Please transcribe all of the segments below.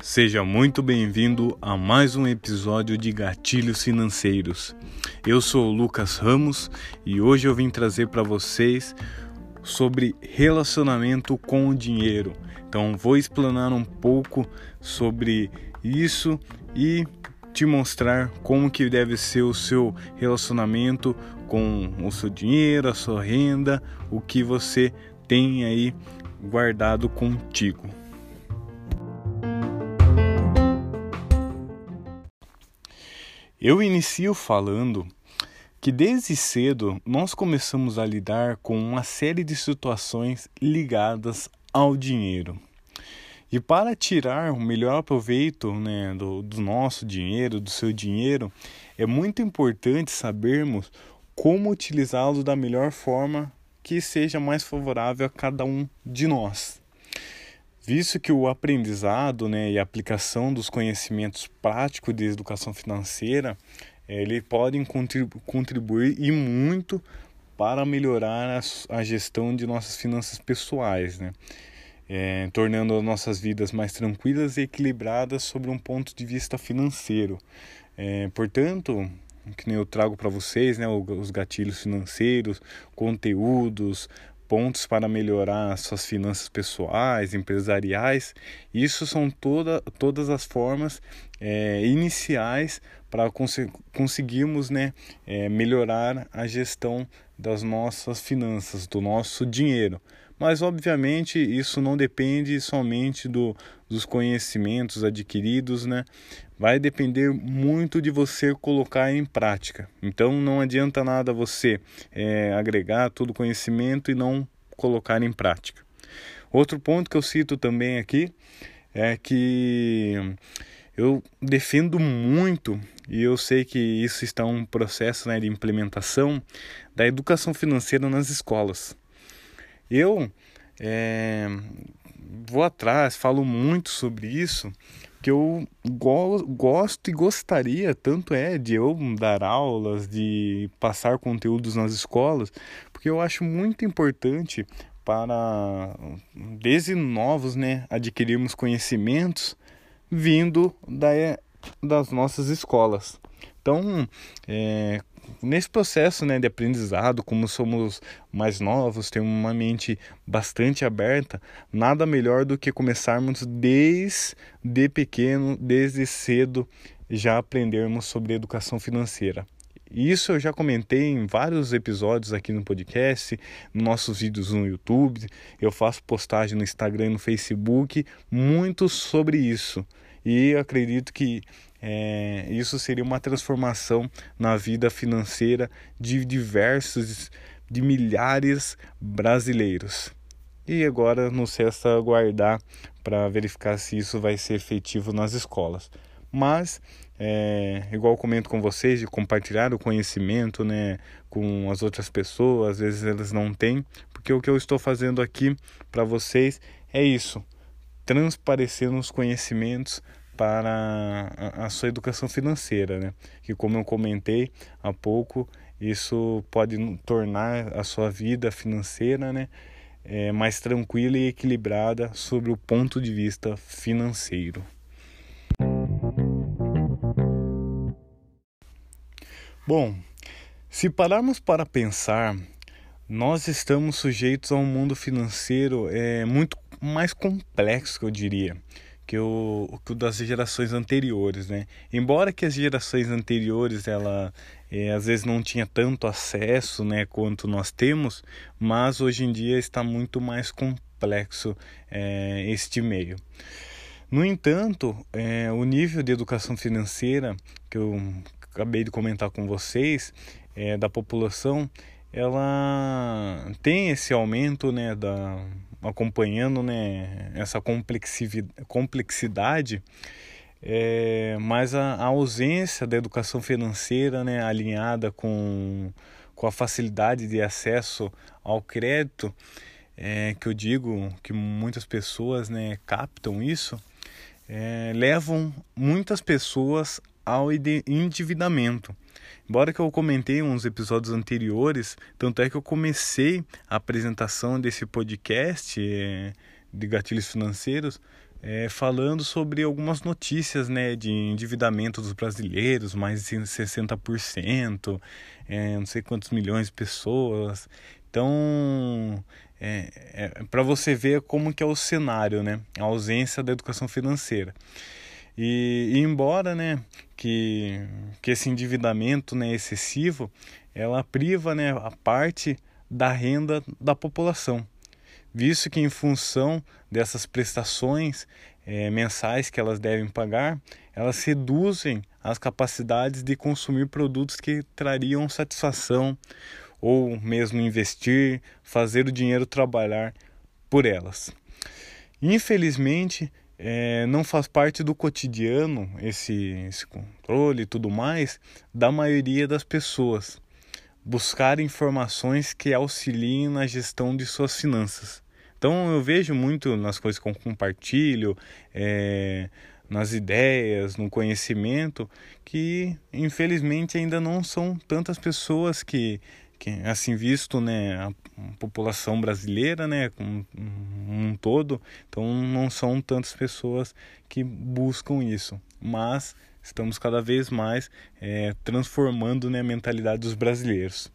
Seja muito bem-vindo a mais um episódio de Gatilhos Financeiros. Eu sou o Lucas Ramos e hoje eu vim trazer para vocês sobre relacionamento com o dinheiro. Então, vou explanar um pouco sobre isso e te mostrar como que deve ser o seu relacionamento com o seu dinheiro, a sua renda, o que você tem aí guardado contigo. Eu inicio falando que desde cedo nós começamos a lidar com uma série de situações ligadas ao dinheiro. E para tirar o melhor proveito né, do, do nosso dinheiro, do seu dinheiro, é muito importante sabermos como utilizá-lo da melhor forma que seja mais favorável a cada um de nós visto que o aprendizado né, e a aplicação dos conhecimentos práticos de educação financeira ele podem contribuir e muito para melhorar a, a gestão de nossas finanças pessoais, né? É, tornando as nossas vidas mais tranquilas e equilibradas sobre um ponto de vista financeiro. É, portanto, que eu trago para vocês, né, os gatilhos financeiros, conteúdos, pontos para melhorar suas finanças pessoais, empresariais. Isso são toda, todas as formas é, iniciais para cons conseguirmos né, é, melhorar a gestão das nossas finanças, do nosso dinheiro. Mas, obviamente, isso não depende somente do, dos conhecimentos adquiridos, né? Vai depender muito de você colocar em prática. Então, não adianta nada você é, agregar todo o conhecimento e não colocar em prática. Outro ponto que eu cito também aqui é que eu defendo muito, e eu sei que isso está um processo né, de implementação, da educação financeira nas escolas. Eu é, vou atrás, falo muito sobre isso, que eu go gosto e gostaria, tanto é de eu dar aulas, de passar conteúdos nas escolas, porque eu acho muito importante para desde novos, né, adquirirmos conhecimentos vindo da, das nossas escolas. Então, é, nesse processo né, de aprendizado, como somos mais novos, temos uma mente bastante aberta, nada melhor do que começarmos desde pequeno, desde cedo, já aprendermos sobre educação financeira. Isso eu já comentei em vários episódios aqui no podcast, nos nossos vídeos no YouTube, eu faço postagem no Instagram e no Facebook, muito sobre isso. E acredito que é, isso seria uma transformação na vida financeira de diversos, de milhares brasileiros. E agora nos resta aguardar para verificar se isso vai ser efetivo nas escolas. Mas, é, igual comento com vocês, de compartilhar o conhecimento né, com as outras pessoas, às vezes elas não têm, porque o que eu estou fazendo aqui para vocês é isso, transparecendo os conhecimentos para a, sua educação financeira, né? Que como eu comentei há pouco, isso pode tornar a sua vida financeira, né? É, mais tranquila e equilibrada sobre o ponto de vista financeiro. Bom, se pararmos para pensar, nós estamos sujeitos a um mundo financeiro é, muito mais complexo, eu diria que o, que o das gerações anteriores, né? Embora que as gerações anteriores ela é, às vezes não tinha tanto acesso, né, quanto nós temos, mas hoje em dia está muito mais complexo é, este meio. No entanto, é, o nível de educação financeira que eu acabei de comentar com vocês da população, ela tem esse aumento, né, da acompanhando né, essa complexidade, é, mas a, a, ausência da educação financeira né, alinhada com, com a facilidade de acesso ao crédito, é, que eu digo que muitas pessoas né, captam isso, é, levam muitas pessoas ao endividamento. Embora que eu comentei uns episódios anteriores, tanto é que eu comecei a apresentação desse podcast é, de gatilhos financeiros é, falando sobre algumas notícias né, de endividamento dos brasileiros, mais de 60%, é, não sei quantos milhões de pessoas. Então, é, é para você ver como que é o cenário, né, a ausência da educação financeira. E, e, embora né, que, que esse endividamento né, excessivo, ela priva né, a parte da renda da população visto que, em função dessas prestações é, mensais que elas devem pagar, elas reduzem as capacidades de consumir produtos que trariam satisfação ou mesmo investir, fazer o dinheiro trabalhar por elas. Infelizmente, é, não faz parte do cotidiano esse, esse controle e tudo mais da maioria das pessoas. Buscar informações que auxiliem na gestão de suas finanças. Então eu vejo muito nas coisas que eu compartilho, é, nas ideias, no conhecimento, que infelizmente ainda não são tantas pessoas que, assim visto né, a população brasileira né, um, um todo, então não são tantas pessoas que buscam isso, mas estamos cada vez mais é, transformando né, a mentalidade dos brasileiros.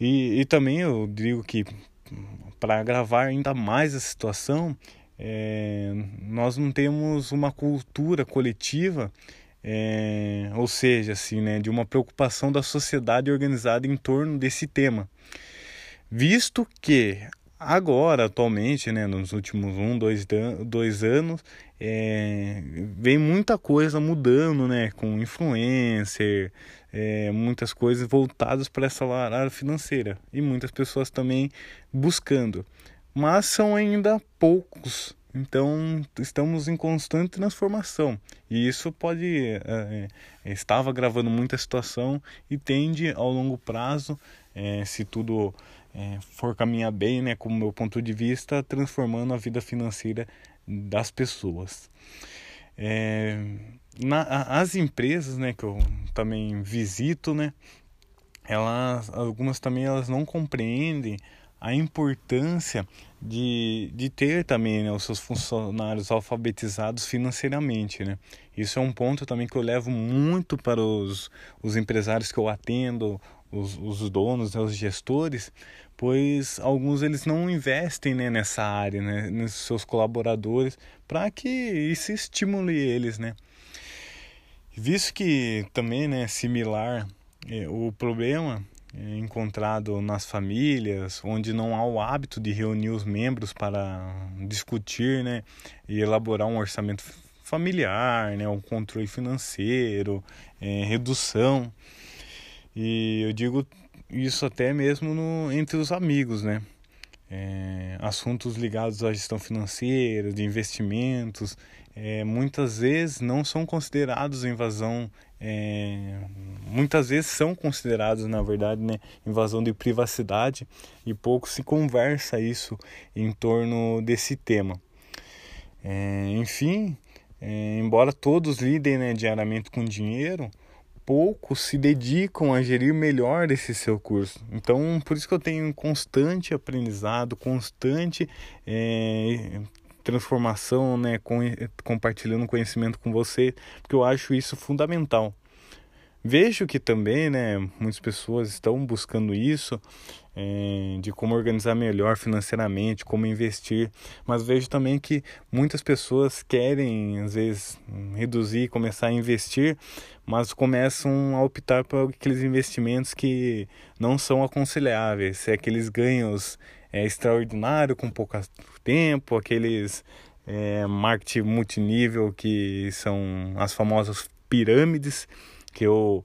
E, e também eu digo que para agravar ainda mais a situação, é, nós não temos uma cultura coletiva, é, ou seja, assim, né, de uma preocupação da sociedade organizada em torno desse tema. Visto que agora, atualmente, né, nos últimos um, dois, dois anos, é, vem muita coisa mudando, né, com influencer, é, muitas coisas voltadas para essa área financeira e muitas pessoas também buscando, mas são ainda poucos. Então estamos em constante transformação e isso pode é, estava gravando muita situação e tende ao longo prazo, é, se tudo é, for caminhar bem, né, como meu ponto de vista, transformando a vida financeira das pessoas. Na, as empresas, né, que eu também visito, né, elas, algumas também elas não compreendem a importância de, de ter também né, os seus funcionários alfabetizados financeiramente, né? Isso é um ponto também que eu levo muito para os, os empresários que eu atendo, os, os donos, né, os gestores, pois alguns eles não investem né, nessa área, né, nos seus colaboradores, para que isso estimule eles, né. Visto que também, né, similar, é, o problema é encontrado nas famílias, onde não há o hábito de reunir os membros para discutir, né, e elaborar um orçamento familiar, né, um controle financeiro, é, redução e eu digo isso até mesmo no, entre os amigos, né? É, assuntos ligados à gestão financeira, de investimentos, é, muitas vezes não são considerados invasão, é, muitas vezes são considerados, na verdade, né, invasão de privacidade e pouco se conversa isso em torno desse tema. É, enfim, é, embora todos lidem né, diariamente com dinheiro, poucos se dedicam a gerir melhor esse seu curso. Então, por isso que eu tenho constante aprendizado, constante é, transformação, né, com, compartilhando conhecimento com você, porque eu acho isso fundamental. Vejo que também, né, muitas pessoas estão buscando isso, é, de como organizar melhor financeiramente, como investir, mas vejo também que muitas pessoas querem, às vezes, reduzir, começar a investir, mas começam a optar por aqueles investimentos que não são aconselháveis, é aqueles ganhos é, extraordinários com pouco tempo, aqueles é, marketing multinível que são as famosas pirâmides que eu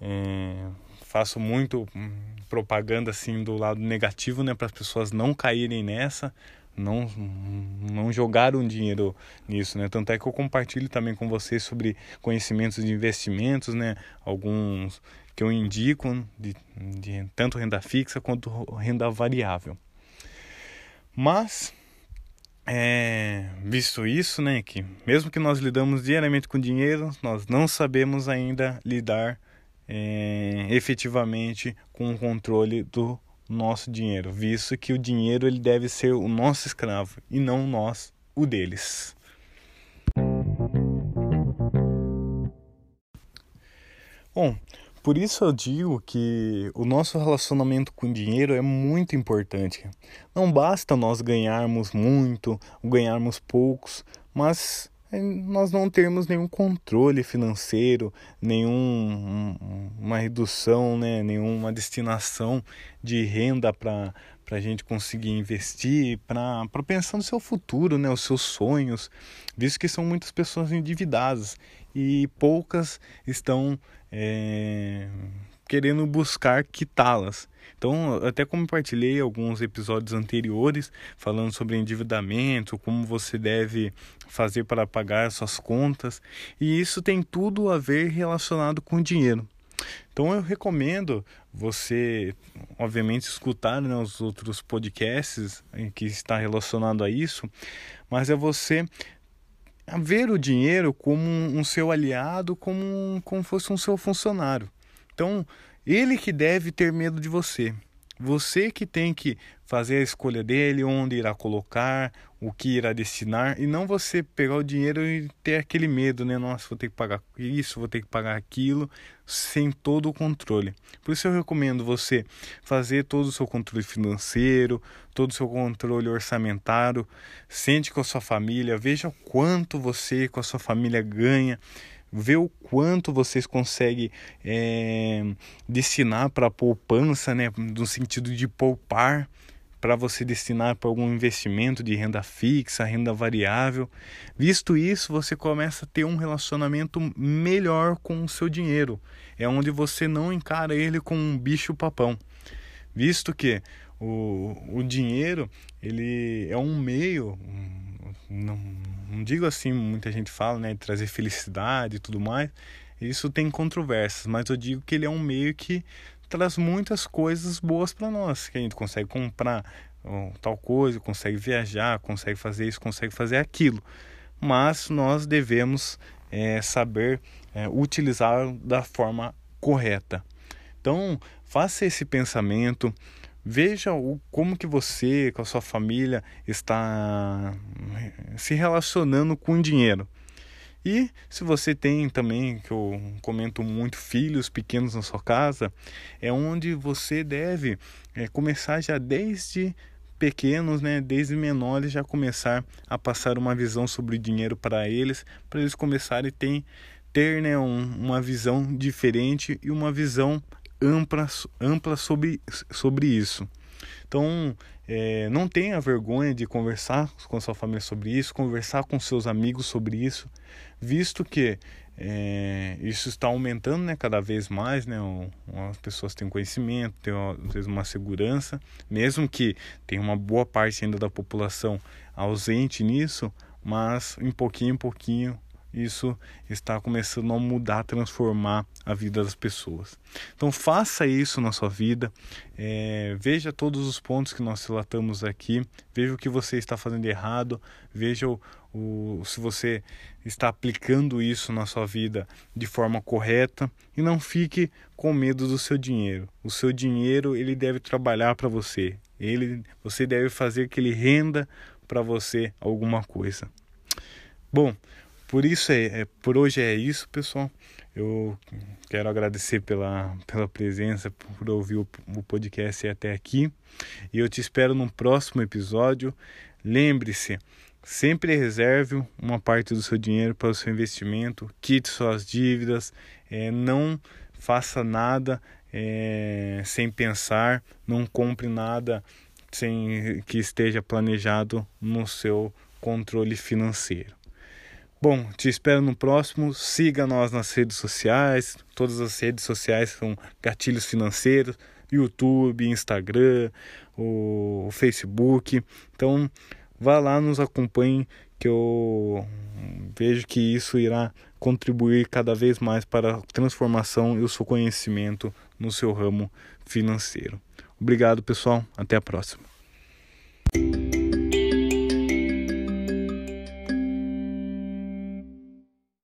é, faço muito hum, propaganda assim do lado negativo, né, para as pessoas não caírem nessa, não não jogaram dinheiro nisso, né? Tanto é que eu compartilho também com vocês sobre conhecimentos de investimentos, né? Alguns que eu indico de, de tanto renda fixa quanto renda variável. Mas é, visto isso, né, que mesmo que nós lidamos diariamente com dinheiro, nós não sabemos ainda lidar é, efetivamente com o controle do nosso dinheiro, visto que o dinheiro ele deve ser o nosso escravo e não nós o deles. Bom, por isso eu digo que o nosso relacionamento com o dinheiro é muito importante. Não basta nós ganharmos muito, ganharmos poucos, mas é, nós não termos nenhum controle financeiro, nenhuma redução, né, nenhuma destinação de renda para a gente conseguir investir, para pensar no seu futuro, né, os seus sonhos, visto que são muitas pessoas endividadas e poucas estão é, querendo buscar quitá-las. Então, até compartilhei alguns episódios anteriores falando sobre endividamento, como você deve fazer para pagar suas contas, e isso tem tudo a ver relacionado com dinheiro. Então eu recomendo você, obviamente, escutar né, os outros podcasts que está relacionado a isso, mas é você ver o dinheiro como um, um seu aliado, como, como fosse um seu funcionário. Então, ele que deve ter medo de você. Você que tem que fazer a escolha dele, onde irá colocar, o que irá destinar, e não você pegar o dinheiro e ter aquele medo, né? Nossa, vou ter que pagar isso, vou ter que pagar aquilo, sem todo o controle. Por isso eu recomendo você fazer todo o seu controle financeiro, todo o seu controle orçamentário, sente com a sua família, veja quanto você com a sua família ganha ver o quanto vocês conseguem é, destinar para poupança, né, no sentido de poupar para você destinar para algum investimento de renda fixa, renda variável. Visto isso, você começa a ter um relacionamento melhor com o seu dinheiro. É onde você não encara ele como um bicho papão. Visto que o, o dinheiro ele é um meio, não, não digo assim, muita gente fala, né, de trazer felicidade e tudo mais. Isso tem controvérsias, mas eu digo que ele é um meio que traz muitas coisas boas para nós, que a gente consegue comprar tal coisa, consegue viajar, consegue fazer isso, consegue fazer aquilo. Mas nós devemos é, saber é, utilizar da forma correta. Então, faça esse pensamento, Veja o, como que você, com a sua família, está se relacionando com dinheiro. E se você tem também, que eu comento muito, filhos pequenos na sua casa, é onde você deve é, começar já desde pequenos, né, desde menores, já começar a passar uma visão sobre o dinheiro para eles, para eles começarem a ter, ter né, um, uma visão diferente e uma visão ampla, ampla sobre, sobre isso. Então, é, não tenha vergonha de conversar com sua família sobre isso, conversar com seus amigos sobre isso, visto que é, isso está aumentando né, cada vez mais, né, as pessoas têm conhecimento, têm às vezes uma segurança, mesmo que tenha uma boa parte ainda da população ausente nisso, mas em pouquinho em pouquinho isso está começando a mudar, a transformar a vida das pessoas. Então faça isso na sua vida, é, veja todos os pontos que nós relatamos aqui, veja o que você está fazendo errado, veja o, o, se você está aplicando isso na sua vida de forma correta e não fique com medo do seu dinheiro. O seu dinheiro ele deve trabalhar para você, ele, você deve fazer que ele renda para você alguma coisa. Bom, por isso é, é, por hoje é isso, pessoal. Eu quero agradecer pela, pela presença, por ouvir o, o podcast até aqui. E eu te espero no próximo episódio. Lembre-se, sempre reserve uma parte do seu dinheiro para o seu investimento, quite suas dívidas, é, não faça nada é, sem pensar, não compre nada sem que esteja planejado no seu controle financeiro. Bom, te espero no próximo. Siga nós nas redes sociais. Todas as redes sociais são gatilhos financeiros: YouTube, Instagram, o Facebook. Então, vá lá, nos acompanhe, que eu vejo que isso irá contribuir cada vez mais para a transformação e o seu conhecimento no seu ramo financeiro. Obrigado, pessoal. Até a próxima.